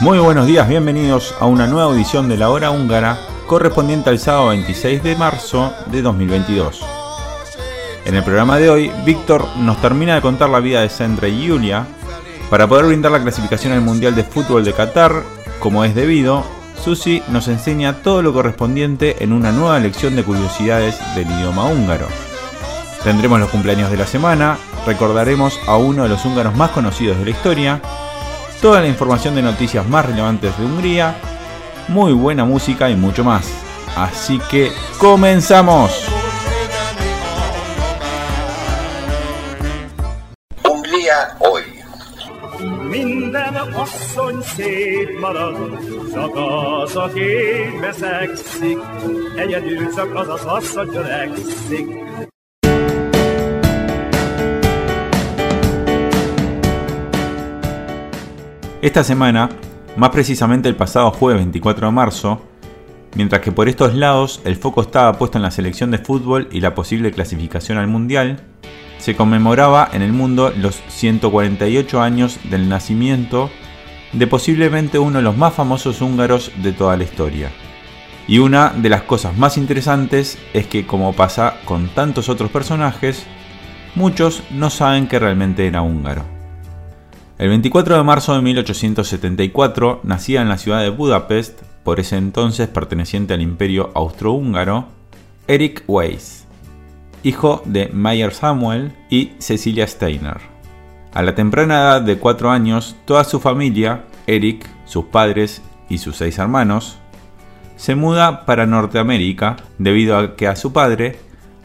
Muy buenos días, bienvenidos a una nueva edición de la hora húngara correspondiente al sábado 26 de marzo de 2022. En el programa de hoy, Víctor nos termina de contar la vida de Sandra y Julia para poder brindar la clasificación al Mundial de Fútbol de Qatar, como es debido. Susi nos enseña todo lo correspondiente en una nueva lección de curiosidades del idioma húngaro. Tendremos los cumpleaños de la semana, recordaremos a uno de los húngaros más conocidos de la historia, toda la información de noticias más relevantes de Hungría, muy buena música y mucho más. Así que comenzamos. Asszony szép marad. Esta semana, más precisamente el pasado jueves 24 de marzo, mientras que por estos lados el foco estaba puesto en la selección de fútbol y la posible clasificación al Mundial, se conmemoraba en el mundo los 148 años del nacimiento de posiblemente uno de los más famosos húngaros de toda la historia. Y una de las cosas más interesantes es que, como pasa con tantos otros personajes, muchos no saben que realmente era húngaro. El 24 de marzo de 1874 nacía en la ciudad de Budapest, por ese entonces perteneciente al imperio austrohúngaro, Erich Weiss, hijo de Mayer Samuel y Cecilia Steiner. A la temprana edad de 4 años, toda su familia, Eric, sus padres y sus seis hermanos, se muda para Norteamérica debido a que a su padre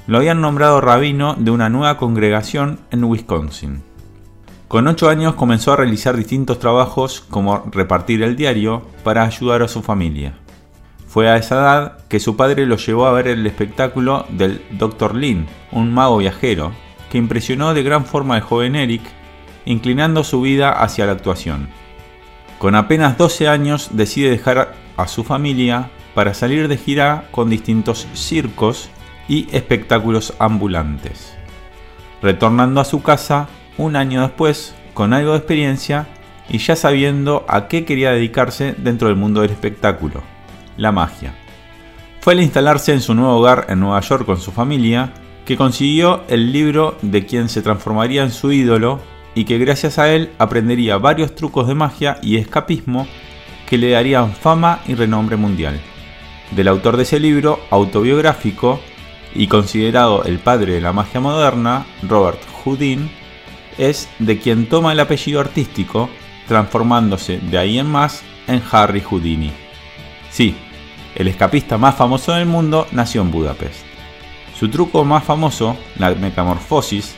lo habían nombrado rabino de una nueva congregación en Wisconsin. Con 8 años comenzó a realizar distintos trabajos como repartir el diario para ayudar a su familia. Fue a esa edad que su padre lo llevó a ver el espectáculo del Dr. Lin, un mago viajero, que impresionó de gran forma al joven Eric, inclinando su vida hacia la actuación. Con apenas 12 años decide dejar a su familia para salir de gira con distintos circos y espectáculos ambulantes retornando a su casa un año después con algo de experiencia y ya sabiendo a qué quería dedicarse dentro del mundo del espectáculo, la magia. Fue al instalarse en su nuevo hogar en Nueva York con su familia que consiguió el libro de quien se transformaría en su ídolo y que gracias a él aprendería varios trucos de magia y escapismo que le darían fama y renombre mundial. Del autor de ese libro autobiográfico y considerado el padre de la magia moderna, Robert Houdin, es de quien toma el apellido artístico, transformándose de ahí en más en Harry Houdini. Sí, el escapista más famoso del mundo nació en Budapest. Su truco más famoso, la metamorfosis,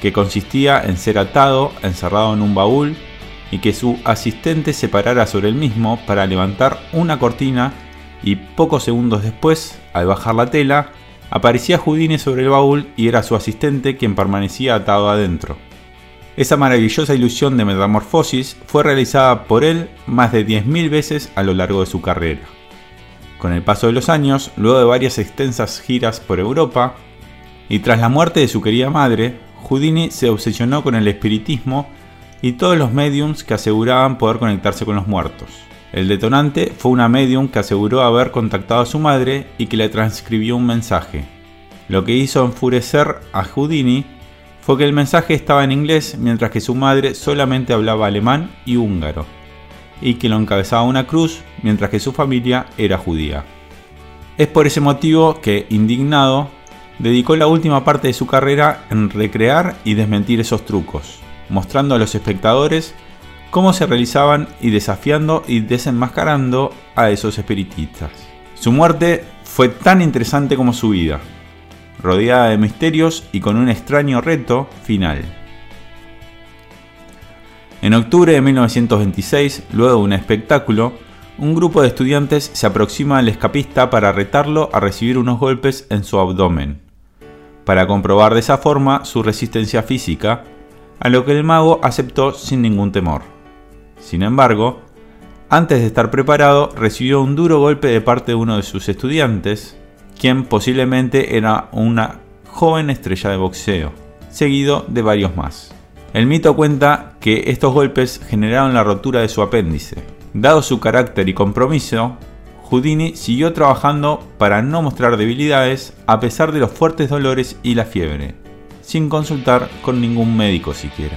que consistía en ser atado, encerrado en un baúl y que su asistente se parara sobre el mismo para levantar una cortina y pocos segundos después, al bajar la tela, aparecía Houdini sobre el baúl y era su asistente quien permanecía atado adentro. Esa maravillosa ilusión de metamorfosis fue realizada por él más de 10.000 veces a lo largo de su carrera. Con el paso de los años, luego de varias extensas giras por Europa, y tras la muerte de su querida madre, Houdini se obsesionó con el espiritismo y todos los mediums que aseguraban poder conectarse con los muertos. El detonante fue una medium que aseguró haber contactado a su madre y que le transcribió un mensaje. Lo que hizo enfurecer a Houdini fue que el mensaje estaba en inglés mientras que su madre solamente hablaba alemán y húngaro, y que lo encabezaba una cruz mientras que su familia era judía. Es por ese motivo que, indignado, dedicó la última parte de su carrera en recrear y desmentir esos trucos, mostrando a los espectadores cómo se realizaban y desafiando y desenmascarando a esos espiritistas. Su muerte fue tan interesante como su vida, rodeada de misterios y con un extraño reto final. En octubre de 1926, luego de un espectáculo, un grupo de estudiantes se aproxima al escapista para retarlo a recibir unos golpes en su abdomen, para comprobar de esa forma su resistencia física, a lo que el mago aceptó sin ningún temor. Sin embargo, antes de estar preparado, recibió un duro golpe de parte de uno de sus estudiantes, quien posiblemente era una joven estrella de boxeo, seguido de varios más. El mito cuenta que estos golpes generaron la rotura de su apéndice. Dado su carácter y compromiso, Houdini siguió trabajando para no mostrar debilidades a pesar de los fuertes dolores y la fiebre, sin consultar con ningún médico siquiera.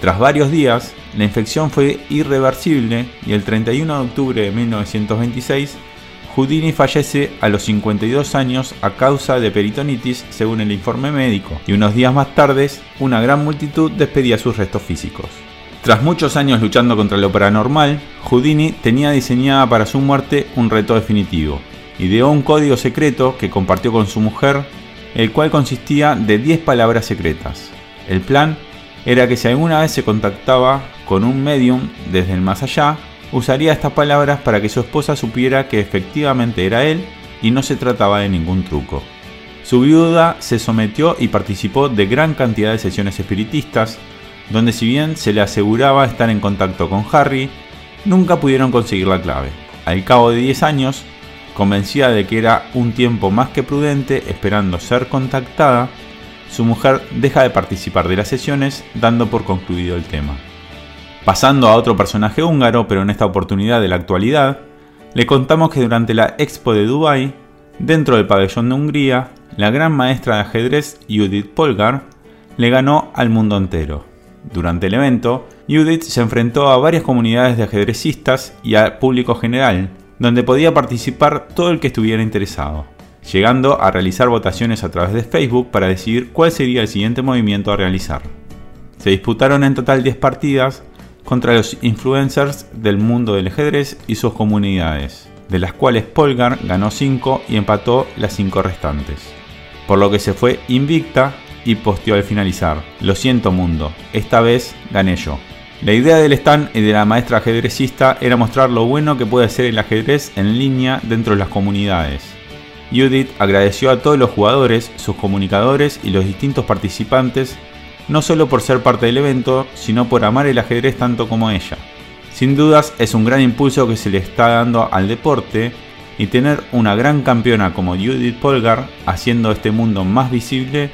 Tras varios días, la infección fue irreversible y el 31 de octubre de 1926 Houdini fallece a los 52 años a causa de peritonitis según el informe médico, y unos días más tarde una gran multitud despedía sus restos físicos. Tras muchos años luchando contra lo paranormal, Houdini tenía diseñada para su muerte un reto definitivo. Ideó un código secreto que compartió con su mujer, el cual consistía de 10 palabras secretas. El plan era que si alguna vez se contactaba con un medium desde el más allá, usaría estas palabras para que su esposa supiera que efectivamente era él y no se trataba de ningún truco. Su viuda se sometió y participó de gran cantidad de sesiones espiritistas, donde si bien se le aseguraba estar en contacto con Harry, nunca pudieron conseguir la clave. Al cabo de 10 años, convencida de que era un tiempo más que prudente esperando ser contactada, su mujer deja de participar de las sesiones dando por concluido el tema. Pasando a otro personaje húngaro, pero en esta oportunidad de la actualidad, le contamos que durante la Expo de Dubai, dentro del pabellón de Hungría, la gran maestra de ajedrez Judith Polgar le ganó al mundo entero. Durante el evento, Judith se enfrentó a varias comunidades de ajedrecistas y al público general, donde podía participar todo el que estuviera interesado, llegando a realizar votaciones a través de Facebook para decidir cuál sería el siguiente movimiento a realizar. Se disputaron en total 10 partidas contra los influencers del mundo del ajedrez y sus comunidades, de las cuales Polgar ganó 5 y empató las 5 restantes. Por lo que se fue invicta y posteó al finalizar, lo siento mundo, esta vez gané yo. La idea del stand y de la maestra ajedrecista era mostrar lo bueno que puede ser el ajedrez en línea dentro de las comunidades. Judith agradeció a todos los jugadores, sus comunicadores y los distintos participantes no solo por ser parte del evento, sino por amar el ajedrez tanto como ella. Sin dudas es un gran impulso que se le está dando al deporte y tener una gran campeona como Judith Polgar haciendo este mundo más visible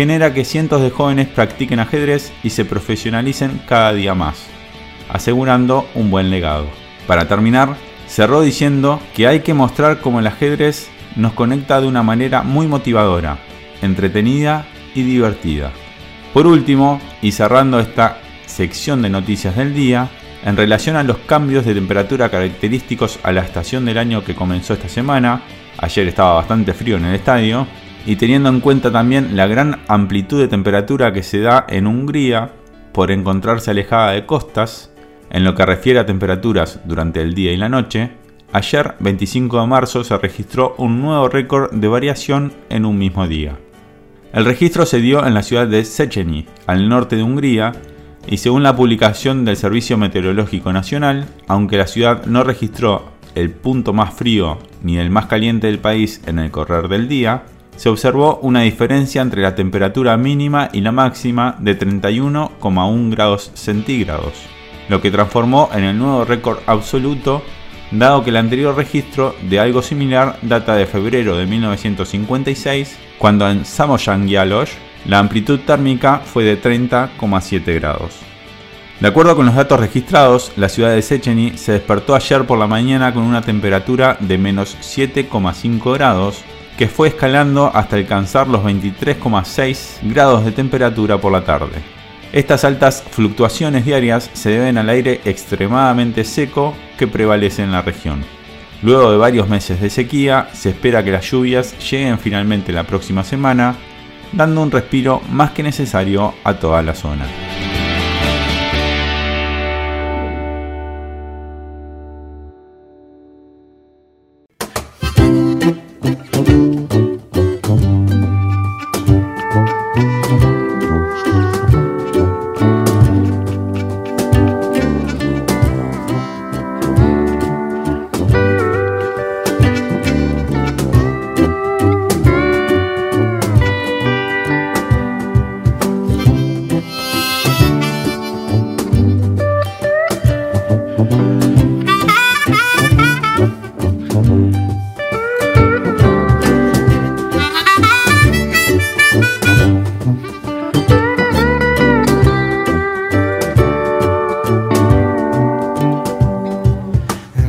genera que cientos de jóvenes practiquen ajedrez y se profesionalicen cada día más, asegurando un buen legado. Para terminar, cerró diciendo que hay que mostrar cómo el ajedrez nos conecta de una manera muy motivadora, entretenida y divertida. Por último, y cerrando esta sección de noticias del día, en relación a los cambios de temperatura característicos a la estación del año que comenzó esta semana, ayer estaba bastante frío en el estadio, y teniendo en cuenta también la gran amplitud de temperatura que se da en Hungría por encontrarse alejada de costas, en lo que refiere a temperaturas durante el día y la noche, ayer 25 de marzo se registró un nuevo récord de variación en un mismo día. El registro se dio en la ciudad de Szechenyi, al norte de Hungría, y según la publicación del Servicio Meteorológico Nacional, aunque la ciudad no registró el punto más frío ni el más caliente del país en el correr del día, se observó una diferencia entre la temperatura mínima y la máxima de 31,1 grados centígrados, lo que transformó en el nuevo récord absoluto, dado que el anterior registro de algo similar data de febrero de 1956 cuando en Samoyang-Yalosh la amplitud térmica fue de 30,7 grados. De acuerdo con los datos registrados, la ciudad de Szechenyi se despertó ayer por la mañana con una temperatura de menos 7,5 grados, que fue escalando hasta alcanzar los 23,6 grados de temperatura por la tarde. Estas altas fluctuaciones diarias se deben al aire extremadamente seco que prevalece en la región. Luego de varios meses de sequía, se espera que las lluvias lleguen finalmente la próxima semana, dando un respiro más que necesario a toda la zona.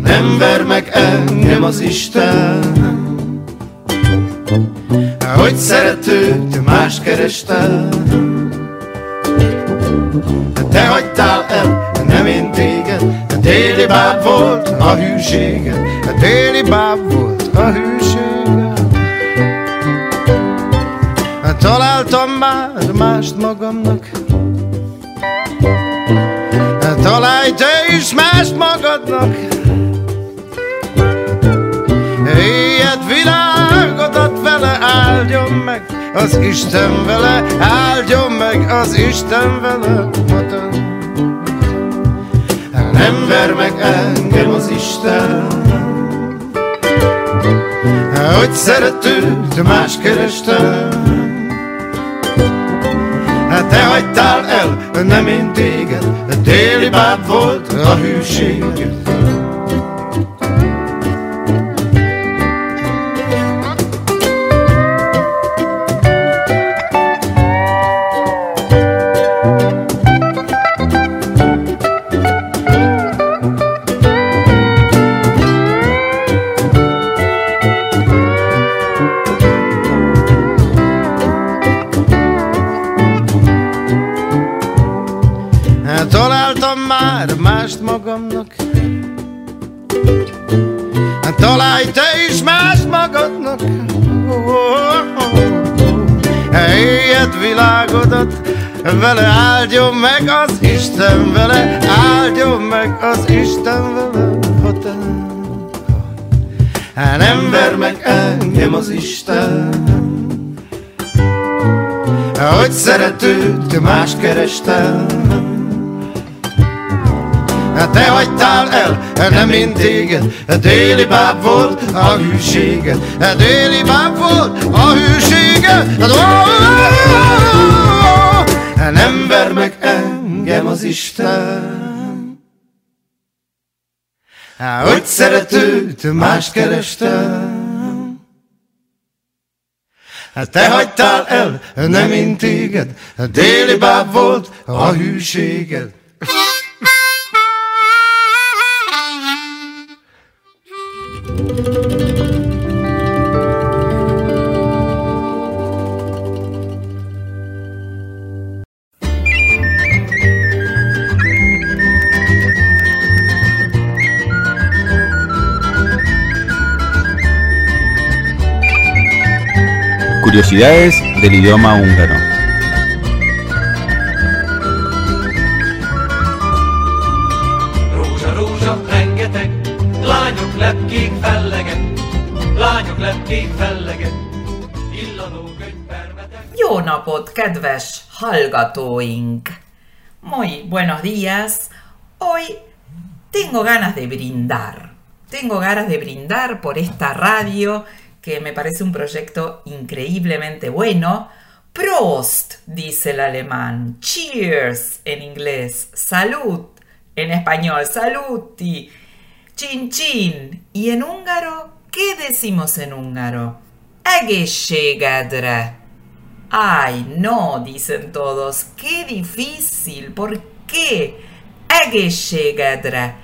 Nem ver meg engem az Isten, hogy szeretőt más kerestem, te hagytál el Déli báb volt a hűséged Déli báb volt a hűséged Találtam már mást magamnak. Találj te is mást magadnak. Éjjed világodat vele áldjon meg. Az Isten vele áldjon meg Az Isten vele Nem ver meg engem az Isten. Hogy szeretőt más kerestem. Te hagytál el, nem én téged. Déli báb volt a hűséged vele áldjon meg az Isten vele áldjon meg az Isten vele. Ha te ha nem ver meg engem az Isten. Hogy szeretőt más kerestem. Te hagytál el, nem én téged. Déli báb volt a hűséged Déli báb volt a hűséged Nem ver meg engem az Isten. Hogy szeretőt más kerestem. Te hagytál el, nem én téged, déli báb volt a hűséged. Curiosidades del idioma húngaro. Jó napot, kedves hallgatóink! Muy buenos días. Hoy tengo ganas de brindar. Tengo ganas de brindar por esta radio que me parece un proyecto increíblemente bueno. Prost, dice el alemán. Cheers en inglés. Salud en español. Saluti. Chin chin. Y en húngaro, ¿qué decimos en húngaro? Egészségedre. Ay, no, dicen todos. Qué difícil. ¿Por qué? Egészségedre.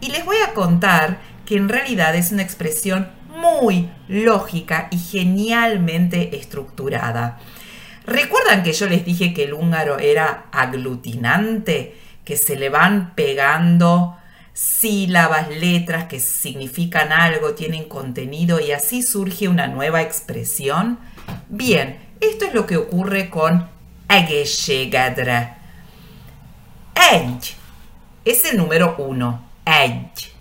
Y les voy a contar que en realidad es una expresión muy lógica y genialmente estructurada. ¿Recuerdan que yo les dije que el húngaro era aglutinante? Que se le van pegando sílabas, letras que significan algo, tienen contenido y así surge una nueva expresión. Bien, esto es lo que ocurre con egészségedre. Egy es el número uno. Egy.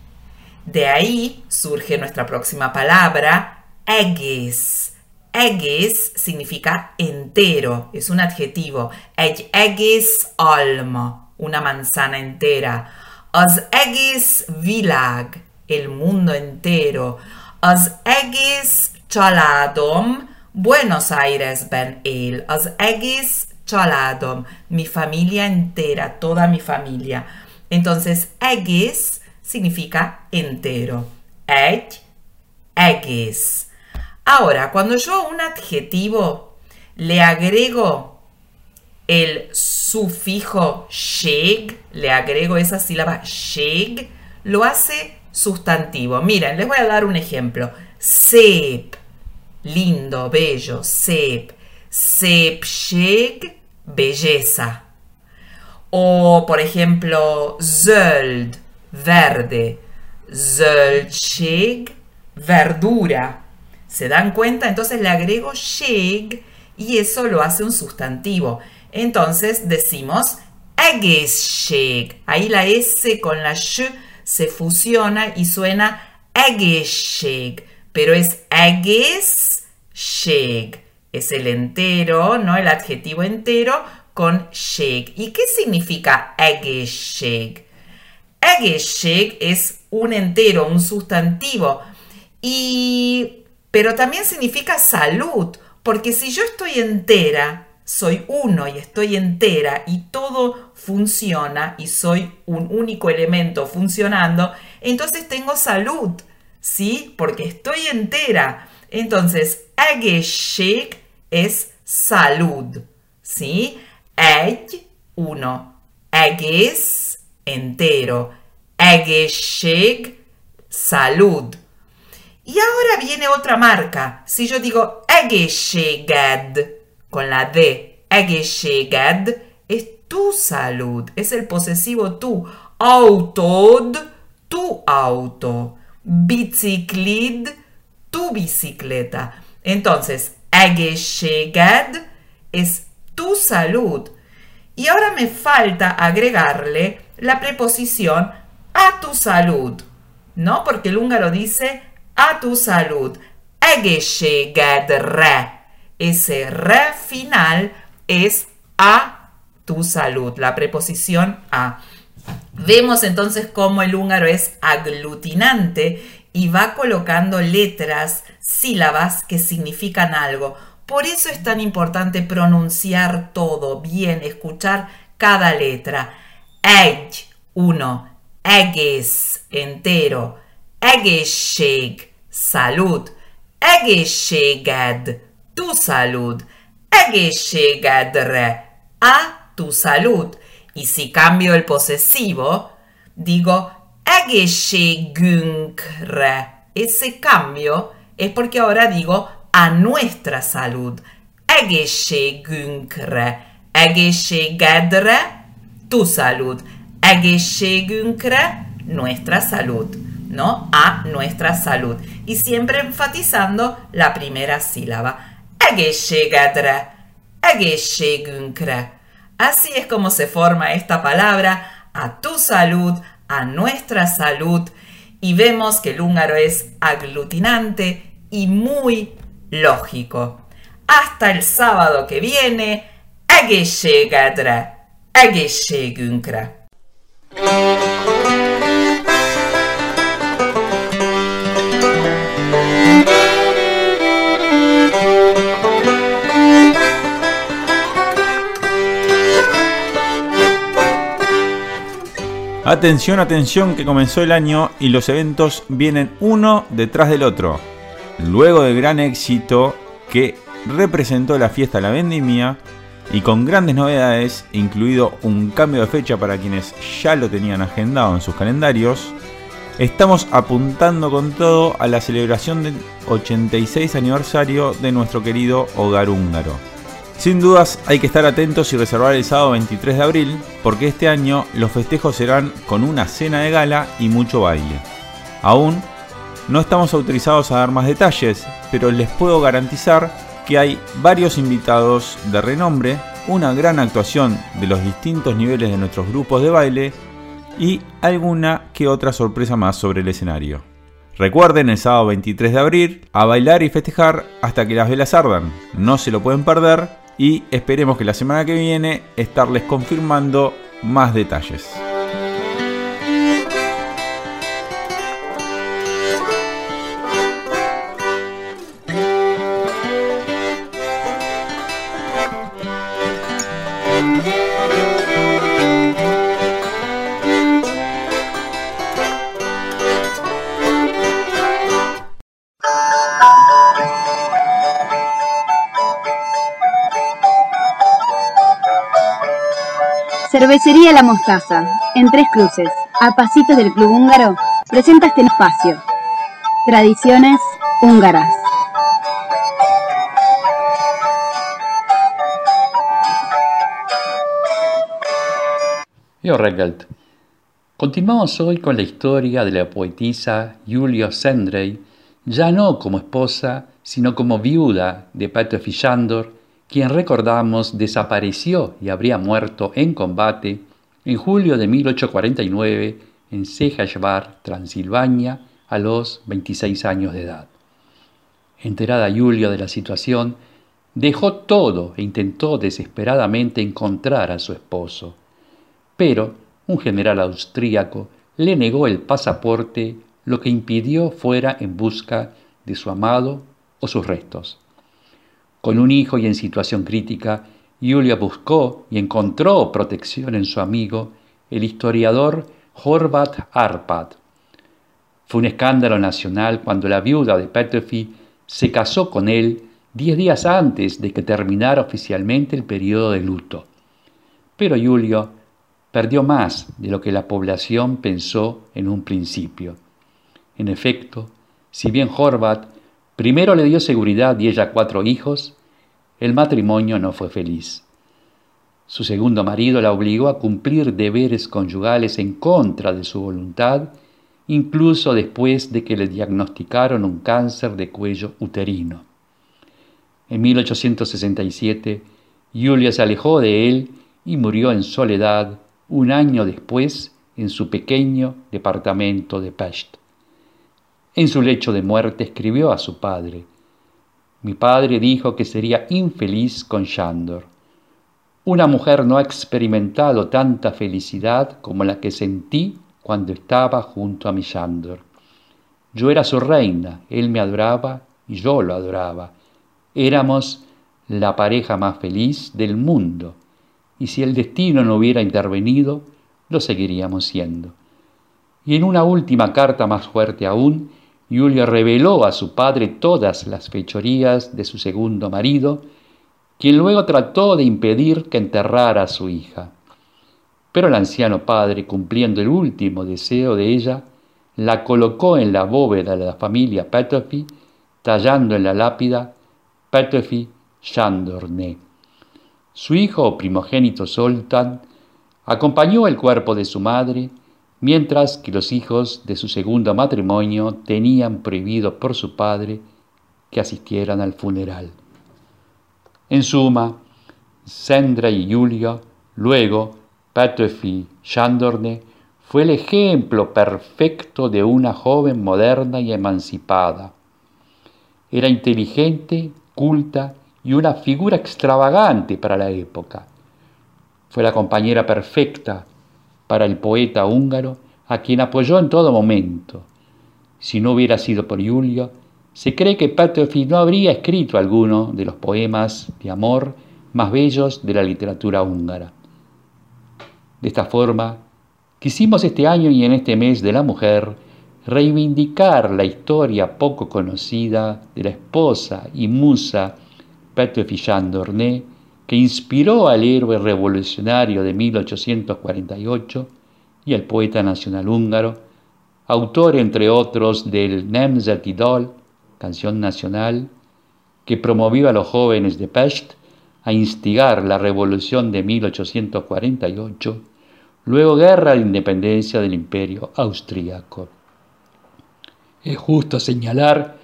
De ahí surge nuestra próxima palabra, egész. Egész significa entero, es un adjetivo. Egy egész alma, una manzana entera. Az egész világ, el mundo entero. Az egész családom Buenos Airesben él. Az egész családom, mi familia entera, toda mi familia. Entonces, egész significa entero. Egy, egész. Ahora, cuando yo a un adjetivo le agrego el sufijo sheg, le agrego esa sílaba sheg, lo hace sustantivo. Miren, les voy a dar un ejemplo. Sep, lindo, bello, sep. Sepsheg, belleza. O, por ejemplo, zöld, verde. Zöldsheg, verdura. ¿Se dan cuenta? Entonces le agrego sheg y eso lo hace un sustantivo. Entonces decimos Egesheg. Ahí la S con la sh se fusiona y suena Egesheg. Pero es Egesheg. Es el entero, ¿no? El adjetivo entero con sheg. ¿Y qué significa Egesheg? Egesheg es un entero, un sustantivo. Y pero también significa salud, porque si yo estoy entera, soy uno y estoy entera y todo funciona y soy un único elemento funcionando, entonces tengo salud, ¿sí? Porque estoy entera. Entonces, Egeshik es salud, ¿sí? Eg, uno. Eges, entero. Egeshik, salud. Y ahora viene otra marca. Si yo digo Egeshegad con la D, Egeshegad, es tu salud, es el posesivo tú. Autod, tu auto. Biciclid, tu bicicleta. Entonces, Egeshegad es tu salud. Y ahora me falta agregarle la preposición a tu salud, ¿no? Porque el húngaro dice a tu salud. Egeshegedre. Ese re final es a tu salud, la preposición a. Vemos entonces cómo el húngaro es aglutinante y va colocando letras, sílabas que significan algo. Por eso es tan importante pronunciar todo bien, escuchar cada letra. Eg, uno. Eges, entero. Egészség, salud. Egészséged, tu salud. Egészségedre, a tu salud. Y si cambio el posesivo, digo egészségünkre. Ese cambio es porque ahora digo a nuestra salud. Egészségünkre. Egészségedre, tu salud. Egészségünkre, nuestra salud. ¿no? A nuestra salud. Y siempre enfatizando la primera sílaba. Egészségedre, egészségünkre. Así es como se forma esta palabra, a tu salud, a nuestra salud. Y vemos que el húngaro es aglutinante y muy lógico. Hasta el sábado que viene, egészségedre, egészségünkre. Atención, atención, que comenzó el año y los eventos vienen uno detrás del otro. Luego del gran éxito que representó la fiesta La Vendimia y con grandes novedades, incluido un cambio de fecha para quienes ya lo tenían agendado en sus calendarios, estamos apuntando con todo a la celebración del 86 aniversario de nuestro querido hogar húngaro. Sin dudas hay que estar atentos y reservar el sábado 23 de abril, porque este año los festejos serán con una cena de gala y mucho baile. Aún no estamos autorizados a dar más detalles, pero les puedo garantizar que hay varios invitados de renombre, una gran actuación de los distintos niveles de nuestros grupos de baile y alguna que otra sorpresa más sobre el escenario. Recuerden el sábado 23 de abril a bailar y festejar hasta que las velas ardan. No se lo pueden perder y esperemos que la semana que viene estarles confirmando más detalles. Cervecería La Mostaza, en Tres Cruces, a pasitos del Club Húngaro, presenta este espacio, Tradiciones Húngaras. Continuamos hoy con la historia de la poetisa Julia Sendrey, ya no como esposa, sino como viuda de Peter Fishandor, quien recordamos desapareció y habría muerto en combate en julio de 1849 en Sejashvar, Transilvania, a los 26 años de edad. Enterada Julia de la situación, dejó todo e intentó desesperadamente encontrar a su esposo. Pero un general austríaco le negó el pasaporte, lo que impidió fuera en busca de su amado o sus restos. Con un hijo y en situación crítica, Julia buscó y encontró protección en su amigo, el historiador Horvat Arpad. Fue un escándalo nacional cuando la viuda de Petöfi se casó con él diez días antes de que terminara oficialmente el periodo de luto. Pero Julio perdió más de lo que la población pensó en un principio. En efecto, si bien Horvat primero le dio seguridad y ella cuatro hijos, el matrimonio no fue feliz. Su segundo marido la obligó a cumplir deberes conyugales en contra de su voluntad, incluso después de que le diagnosticaron un cáncer de cuello uterino. En 1867, Julia se alejó de él y murió en soledad un año después en su pequeño departamento de Pest. En su lecho de muerte escribió a su padre, mi padre dijo que sería infeliz con Shandor. Una mujer no ha experimentado tanta felicidad como la que sentí cuando estaba junto a mi Shandor. Yo era su reina, él me adoraba y yo lo adoraba. Éramos la pareja más feliz del mundo y si el destino no hubiera intervenido, lo seguiríamos siendo. Y en una última carta más fuerte aún, Julio reveló a su padre todas las fechorías de su segundo marido, quien luego trató de impedir que enterrara a su hija. Pero el anciano padre, cumpliendo el último deseo de ella, la colocó en la bóveda de la familia Petöfi, tallando en la lápida Petöfi Chandorné. Su hijo primogénito Soltan acompañó el cuerpo de su madre, mientras que los hijos de su segundo matrimonio tenían prohibido por su padre que asistieran al funeral. En suma, Sandra y Julia, luego Petöfi Chandorne, fue el ejemplo perfecto de una joven moderna y emancipada. Era inteligente, culta y una figura extravagante para la época. Fue la compañera perfecta para el poeta húngaro a quien apoyó en todo momento. Si no hubiera sido por Julio, se cree que Petöfi no habría escrito alguno de los poemas de amor más bellos de la literatura húngara. De esta forma, quisimos este año y en este mes de la mujer reivindicar la historia poco conocida de la esposa y musa Petöfi Sándorné, que inspiró al héroe revolucionario de 1848 y al poeta nacional húngaro, autor entre otros del Nemzeti Dal, canción nacional, que promovió a los jóvenes de Pest a instigar la revolución de 1848, luego guerra de independencia del imperio austríaco. Es justo señalar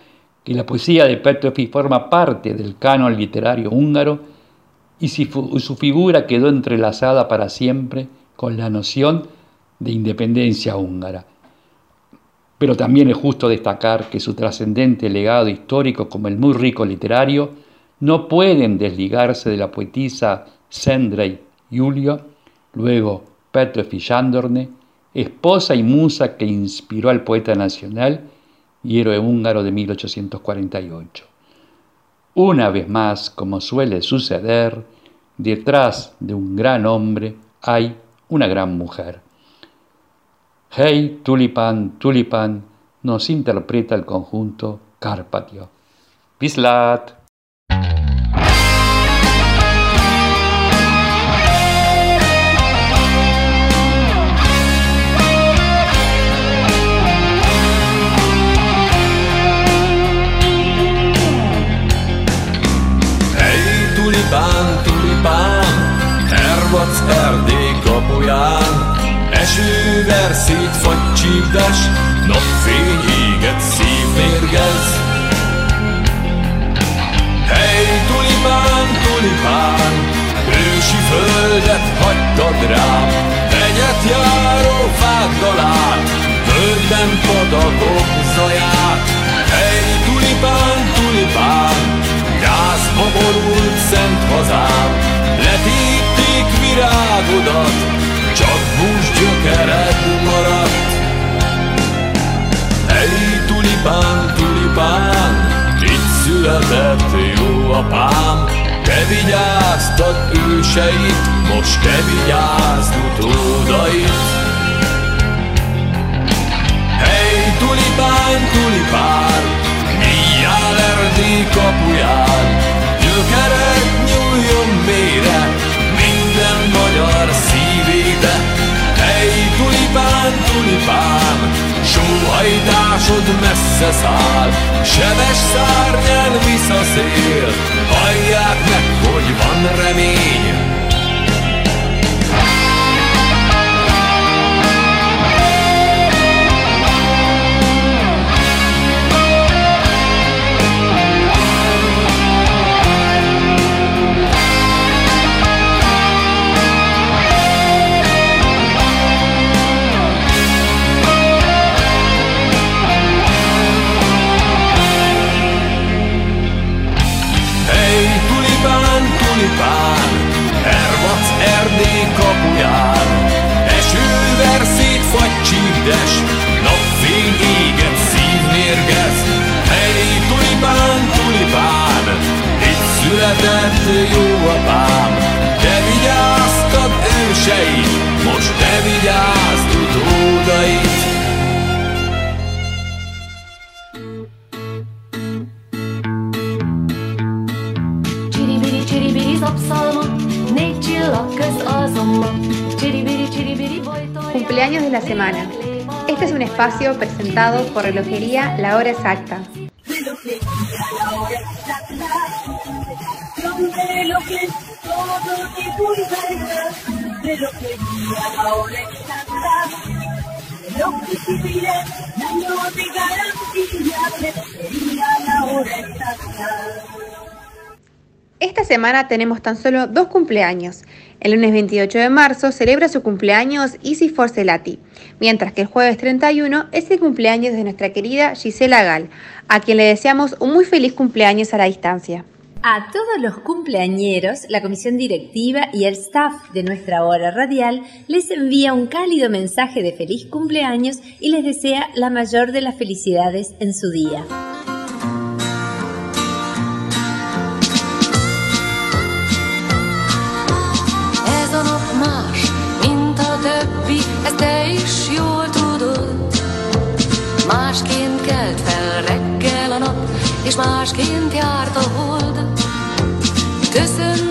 que la poesía de Petrofi forma parte del canon literario húngaro y su figura quedó entrelazada para siempre con la noción de independencia húngara. Pero también es justo destacar que su trascendente legado histórico como el muy rico literario no pueden desligarse de la poetisa Sendrey Julio, luego Petrofi Sándorne, esposa y musa que inspiró al poeta nacional y héroe húngaro de 1848. Una vez más, como suele suceder, detrás de un gran hombre hay una gran mujer. Hey, Tulipan, Tulipan, nos interpreta el conjunto Carpatio. Pislat. Esőver szétfagy csípdes, napfény éget szív mérgez. Hey, tulipán, tulipán, ősi földet hagytad rám, Egyet járó fák dalát, földben patakok zaját. Hey, tulipán, tulipán, gyászba borult szent hazám, letépték virágodat, csak bús gyökered maradt. Hey, tulipán, tulipán, itt született jó apám, te vigyáztad őseit, most te vigyázd utódait. Hey, tulipán, tulipán, nyíljál Erdély kapuján, gyökered nyúljon mélyre, minden magyar szívébe. Tulipán, tulipán, sóhajtásod messze száll, sebes szárnyán visszaszél, hallják meg, hogy van remény. Csípdes, napfény éget szív mérgez. Hey, tulipán, tulipán, itt született jó apám, te vigyáztad őseit, most te vigyázd utódait. Csiribiri, csiribiri, zapszalma, négy csillag köz bojtolja. Cumpleaños de la semana. Este es un espacio presentado por Relojería La Hora Exacta. Esta semana tenemos tan solo dos cumpleaños. El lunes 28 de marzo celebra su cumpleaños Isi Forcelati, mientras que el jueves 31 es el cumpleaños de nuestra querida Gisela Gal, a quien le deseamos un muy feliz cumpleaños a la distancia. A todos los cumpleañeros, la comisión directiva y el staff de nuestra hora radial les envía un cálido mensaje de feliz cumpleaños y les desea la mayor de las felicidades en su día. És másként járt a hold. Köszöntünk